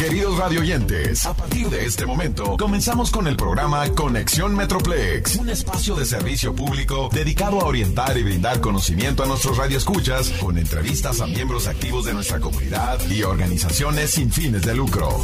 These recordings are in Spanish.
Queridos radioyentes, a partir de este momento comenzamos con el programa Conexión Metroplex, un espacio de servicio público dedicado a orientar y brindar conocimiento a nuestros radioescuchas con entrevistas a miembros activos de nuestra comunidad y organizaciones sin fines de lucro.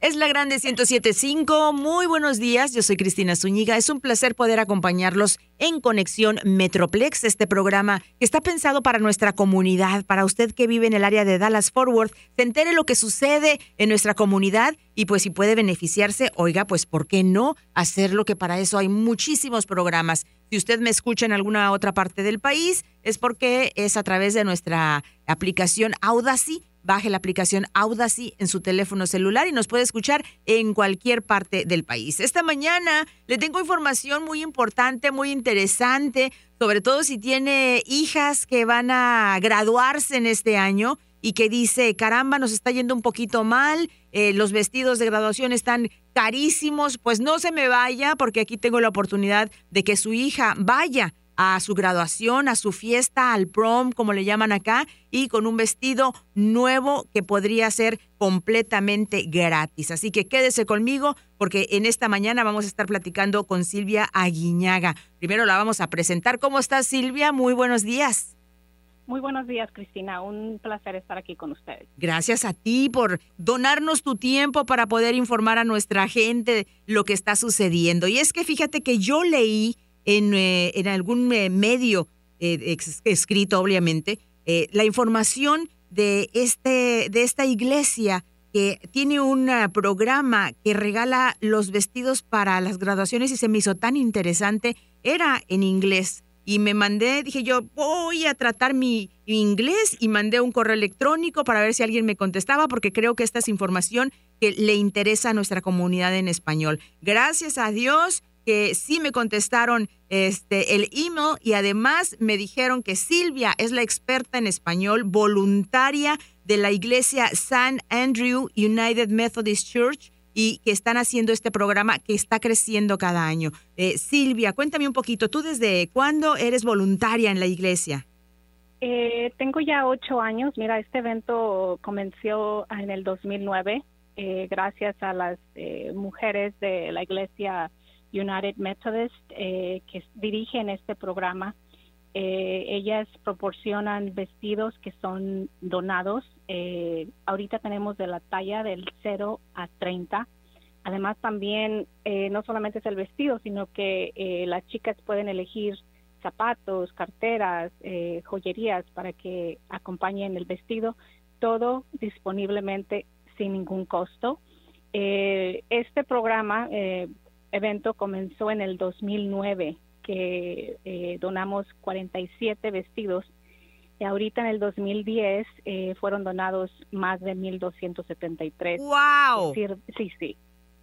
Es la Grande 1075. Muy buenos días. Yo soy Cristina Zúñiga. Es un placer poder acompañarlos en Conexión Metroplex, este programa que está pensado para nuestra comunidad, para usted que vive en el área de Dallas Forward, se entere lo que sucede en nuestra comunidad y pues si puede beneficiarse, oiga, pues ¿por qué no hacerlo? Que para eso hay muchísimos programas. Si usted me escucha en alguna otra parte del país, es porque es a través de nuestra aplicación Audacy baje la aplicación Audacy en su teléfono celular y nos puede escuchar en cualquier parte del país. Esta mañana le tengo información muy importante, muy interesante, sobre todo si tiene hijas que van a graduarse en este año y que dice, caramba, nos está yendo un poquito mal, eh, los vestidos de graduación están carísimos, pues no se me vaya porque aquí tengo la oportunidad de que su hija vaya a su graduación, a su fiesta, al prom, como le llaman acá, y con un vestido nuevo que podría ser completamente gratis. Así que quédese conmigo porque en esta mañana vamos a estar platicando con Silvia Aguiñaga. Primero la vamos a presentar. ¿Cómo estás, Silvia? Muy buenos días. Muy buenos días, Cristina. Un placer estar aquí con ustedes. Gracias a ti por donarnos tu tiempo para poder informar a nuestra gente lo que está sucediendo. Y es que fíjate que yo leí en, eh, en algún eh, medio eh, escrito, obviamente, la información de, este, de esta iglesia que tiene un programa que regala los vestidos para las graduaciones y se me hizo tan interesante. Era en inglés y me mandé, dije yo, voy a tratar mi, inglés y mandé un correo electrónico para ver si alguien me contestaba porque creo que esta es información que le interesa a nuestra comunidad en español. Gracias a Dios que sí me contestaron este, el email y además me dijeron que Silvia es la experta en español voluntaria de la iglesia San Andrew United Methodist Church y que están haciendo este programa que está creciendo cada año. Eh, Silvia, cuéntame un poquito, ¿tú desde cuándo eres voluntaria en la iglesia? Eh, tengo ya ocho años. Mira, este evento comenzó en el 2009 eh, gracias a las mujeres de la iglesia United Methodist eh, que dirigen este programa. Eh, ellas proporcionan vestidos que son donados. Eh, ahorita tenemos de la talla del 0 a 30. Además también no solamente es el vestido, sino que las chicas pueden elegir zapatos, carteras, joyerías para que acompañen el vestido, todo disponiblemente sin ningún costo. este programa evento comenzó en el 2009, que eh, donamos 47 vestidos. Y ahorita en el 2010 eh, fueron donados más de 1.273. ¡Wow! sí, sí.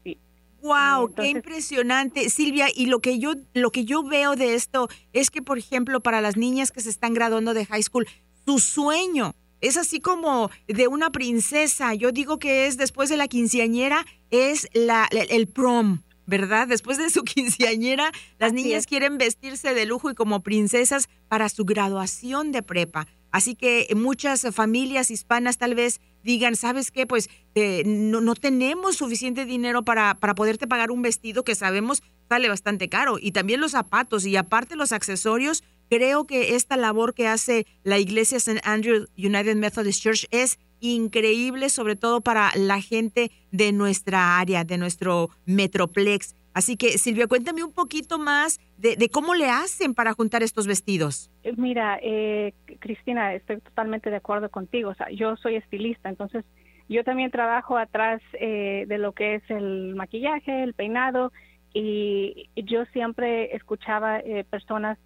sí. Wow, qué impresionante, Silvia. Y lo que yo lo que yo veo de esto es que, por ejemplo, para las niñas que se están graduando de high school, su sueño es así como de una princesa. Yo digo que es después de la quinceañera es la el prom. ¿Verdad? Después de su quinceañera, las niñas quieren vestirse de lujo y como princesas para su graduación de prepa. Así que muchas familias hispanas tal vez digan, ¿sabes qué? Pues eh, no, no, tenemos suficiente dinero para, para poderte pagar un vestido que sabemos sale bastante caro y también los zapatos y aparte los accesorios. Creo que esta labor que hace la iglesia St. Andrew United Methodist Church es increíble, sobre todo para la gente de nuestra área, de nuestro Metroplex. Así que, Silvia, cuéntame un poquito más de, cómo le hacen para juntar estos vestidos. Eh, mira, eh, Cristina, estoy totalmente de acuerdo contigo. O sea, yo soy estilista, entonces yo también trabajo atrás eh, de lo que es el maquillaje, el peinado, y yo siempre escuchaba personas,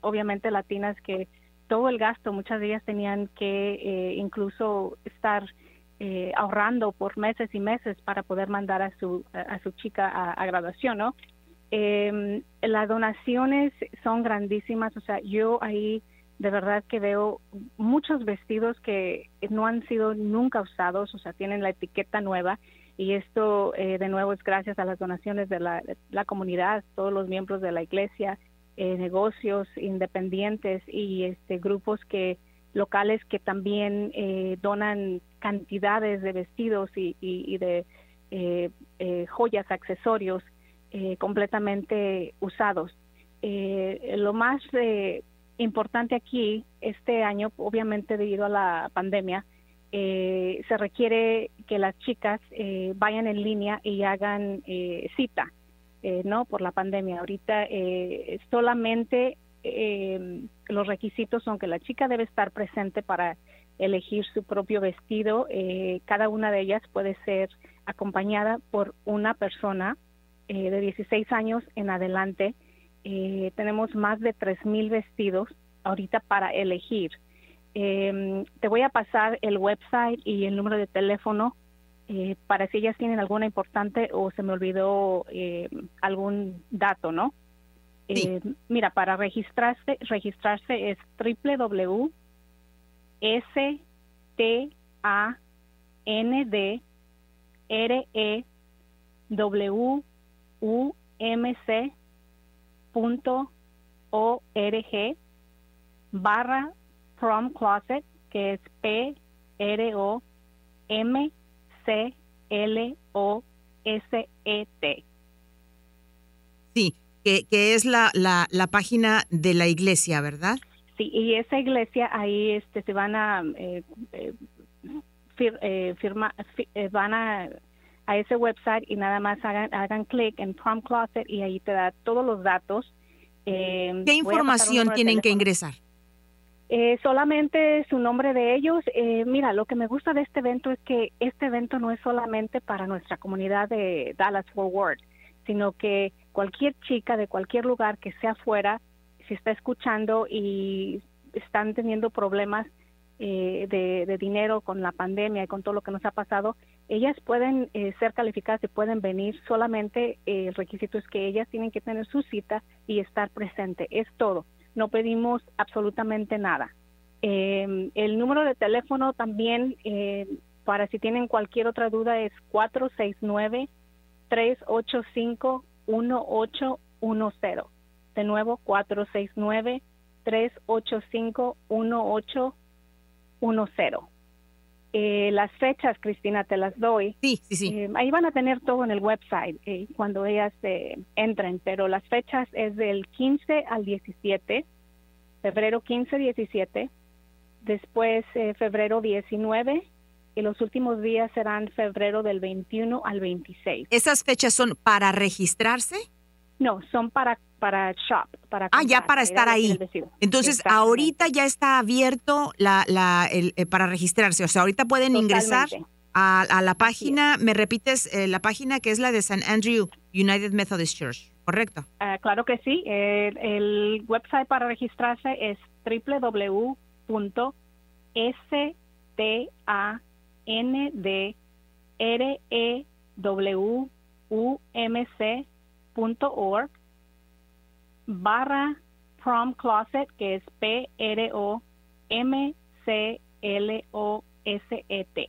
obviamente latinas, que todo el gasto, muchas de ellas tenían que eh, incluso estar eh, ahorrando por meses y meses para poder mandar a su, a su chica a, graduación, ¿no? Em, las donaciones son grandísimas, o sea, yo ahí de verdad que veo muchos vestidos que no han sido nunca usados, o sea, tienen la etiqueta nueva y esto eh, de nuevo es gracias a las donaciones de la, de la comunidad, todos los miembros de la iglesia, eh, negocios independientes y este grupos que locales que también eh, donan cantidades de vestidos y, de eh, eh, joyas, accesorios completamente usados. lo más importante aquí este año, obviamente debido a la pandemia, se requiere que las chicas vayan en línea y hagan cita, ¿no? Por la pandemia. Ahorita solamente eh, los requisitos son que la chica debe estar presente para elegir su propio vestido. Eh, cada una de ellas puede ser acompañada por una persona eh, de 16 años en adelante. Eh, tenemos más de 3.000 vestidos ahorita para elegir. Em, te voy a pasar el website y el número de teléfono para si ellas tienen alguna importante o se me olvidó algún dato, ¿no? Eh, mira, para registrarse, registrarse es www s t a n d r e barra prom closet que es p r o m c l o s e t sí que, es la, la, la, página de la iglesia, ¿verdad? Sí, y esa iglesia ahí este, se van a eh, eh, eh firma, eh, van a, a ese website y nada más hagan, hagan clic en Prom Closet y ahí te da todos los datos. ¿Qué información tienen que ingresar? Eh, solamente su nombre de ellos. Eh, mira, lo que me gusta de este evento es que este evento no es solamente para nuestra comunidad de Dallas Forward, sino que cualquier chica de cualquier lugar que sea fuera, si está escuchando y están teniendo problemas eh, de, dinero con la pandemia y con todo lo que nos ha pasado, ellas pueden eh, ser calificadas y pueden venir. Solamente eh, el requisito es que ellas tienen que tener su cita y estar presente. Es todo. No pedimos absolutamente nada. Em, el número de teléfono también, para si tienen cualquier otra duda, es 469 385 1810. De nuevo, 469-385-1810. Eh, las fechas, Cristina, te las doy. Sí, sí, sí. Eh, ahí van a tener todo en el website eh, cuando ellas eh, entren, pero las fechas es del 15 al 17, febrero 15-17, después febrero 19 y los últimos días serán febrero del 21 al 26. ¿Esas fechas son para registrarse? No, son para para shop, para Ah, ya para estar ahí. Entonces, ahorita ya está abierto la, la el, eh, para registrarse, o sea, ahorita pueden ingresar a, a, la página, me repites eh, la página que es la de San Andrew United Methodist Church, ¿correcto? Ah, claro que sí, el, el website para registrarse es www.sta barra prom closet que es P R O M C L O S T.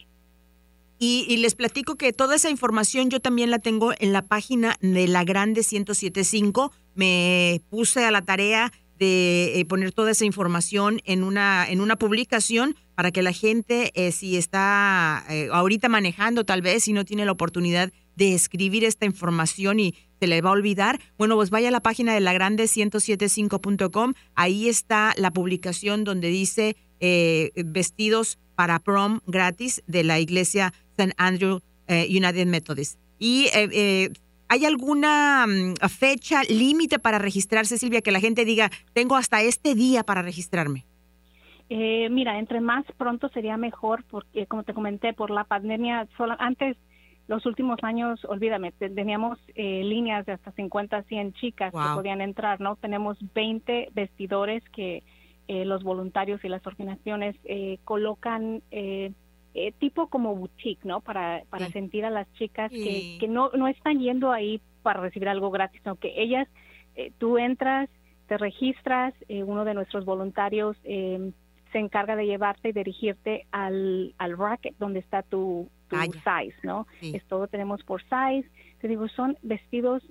Y, y, les platico que toda esa información yo también la tengo en la página de la Grande 1075. Me puse a la tarea de eh, poner toda esa información en una, en una publicación para que la gente, eh, si está eh, ahorita manejando tal vez, si no tiene la oportunidad de escribir esta información y se le va a olvidar, bueno, pues vaya a la página de lagrande1075.com, ahí está la publicación donde dice vestidos para prom gratis de la iglesia St. Andrew United Methodist. Y ¿Hay alguna mm, fecha límite para registrarse, Silvia, que la gente diga, tengo hasta este día para registrarme? Eh, mira, entre más pronto sería mejor, porque como te comenté, por la pandemia, antes, los últimos años, olvídame, teníamos eh, líneas de hasta 50, 100 chicas que podían entrar, ¿no? Tenemos 20 vestidores que eh, los voluntarios y las organizaciones colocan eh, tipo como boutique, ¿no? Para, para sentir a las chicas que, que no, no están yendo ahí para recibir algo gratis, sino que ellas, eh, tú entras, te registras, eh, uno de nuestros voluntarios se encarga de llevarte y dirigirte al, al racket donde está tu, tu size, ¿no? Es todo tenemos por size. Te digo, son vestidos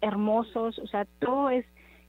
hermosos, o sea, todo es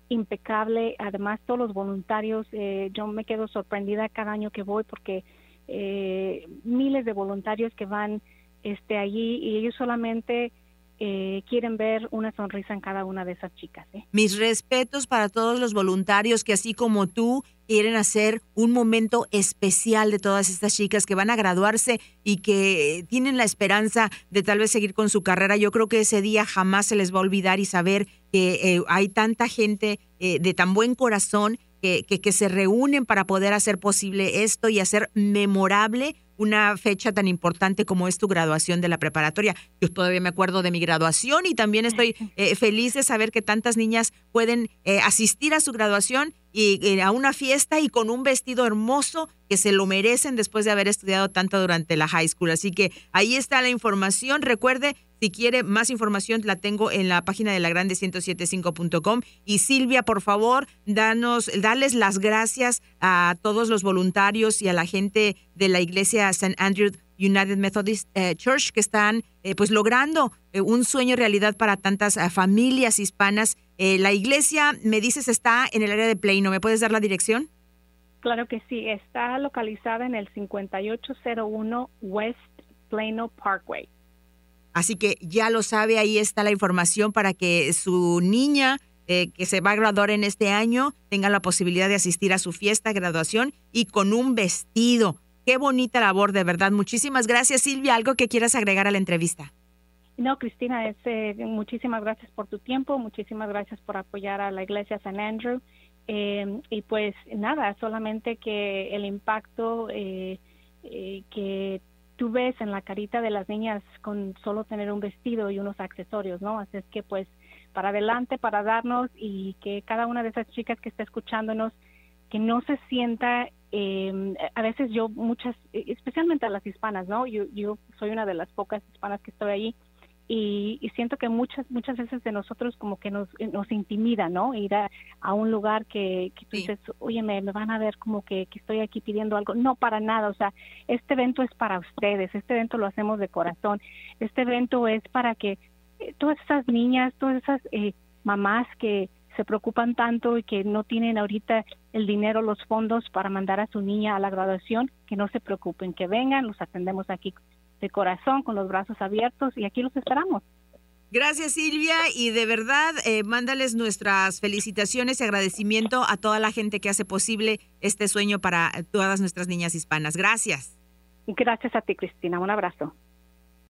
impecable. Además, todos los voluntarios, eh, yo me quedo sorprendida cada año que voy porque eh, miles de voluntarios que van este, allí y ellos solamente eh, quieren ver una sonrisa en cada una de esas chicas. ¿eh? Mis respetos para todos los voluntarios que así como tú quieren hacer un momento especial de todas estas chicas que van a graduarse y que tienen la esperanza de tal vez seguir con su carrera. Yo creo que ese día jamás se les va a olvidar y saber que eh, hay tanta gente de tan buen corazón que se reúnen para poder hacer posible esto y hacer memorable una fecha tan importante como es tu graduación de la preparatoria. Yo todavía me acuerdo de mi graduación y también estoy eh, feliz de saber que tantas niñas pueden eh, asistir a su graduación y a una fiesta y con un vestido hermoso que se lo merecen después de haber estudiado tanto durante la high school. Así que ahí está la información. Recuerde, si quiere más información, la tengo en la página de la grande1075.com. Y Silvia, por favor, danos, darles las gracias a todos los voluntarios y a la gente de la iglesia St. Andrew United Methodist eh, Church que están eh, pues logrando eh, un sueño realidad para tantas familias hispanas. la iglesia, me dices, está en el área de Plano. ¿Me puedes dar la dirección? Claro que sí, está localizada en el 5801 West Plano Parkway. Así que ya lo sabe, ahí está la información para que su niña eh, que se va a graduar en este año tenga la posibilidad de asistir a su fiesta, graduación y con un vestido. Qué bonita labor, de verdad. Muchísimas gracias, Silvia. ¿Algo que quieras agregar a la entrevista? No, Cristina, es, eh, muchísimas gracias por tu tiempo, muchísimas gracias por apoyar a la Iglesia San Andrew. Eh, y pues nada, solamente que el impacto que tú ves en la carita de las niñas con solo tener un vestido y unos accesorios, ¿no? Así es que pues para adelante, para darnos y que cada una de esas chicas que está escuchándonos, que no se sienta, eh, a veces yo muchas, especialmente a las hispanas, ¿no? Yo, yo soy una de las pocas hispanas que estoy allí y, siento que muchas muchas veces de nosotros como que nos, nos intimida, ¿no? Ir a, un lugar que, que tú dices, oye, me, van a ver como que, que, estoy aquí pidiendo algo. No, para nada, o sea, este evento es para ustedes, este evento lo hacemos de corazón, este evento es para que eh, todas esas niñas, todas esas eh, mamás que se preocupan tanto y que no tienen ahorita el dinero, los fondos para mandar a su niña a la graduación, que no se preocupen, que vengan, los atendemos aquí de corazón, con los brazos abiertos y aquí los esperamos. Gracias Silvia y de verdad eh, mándales nuestras felicitaciones y agradecimiento a toda la gente que hace posible este sueño para todas nuestras niñas hispanas. Gracias. Gracias a ti Cristina, un abrazo.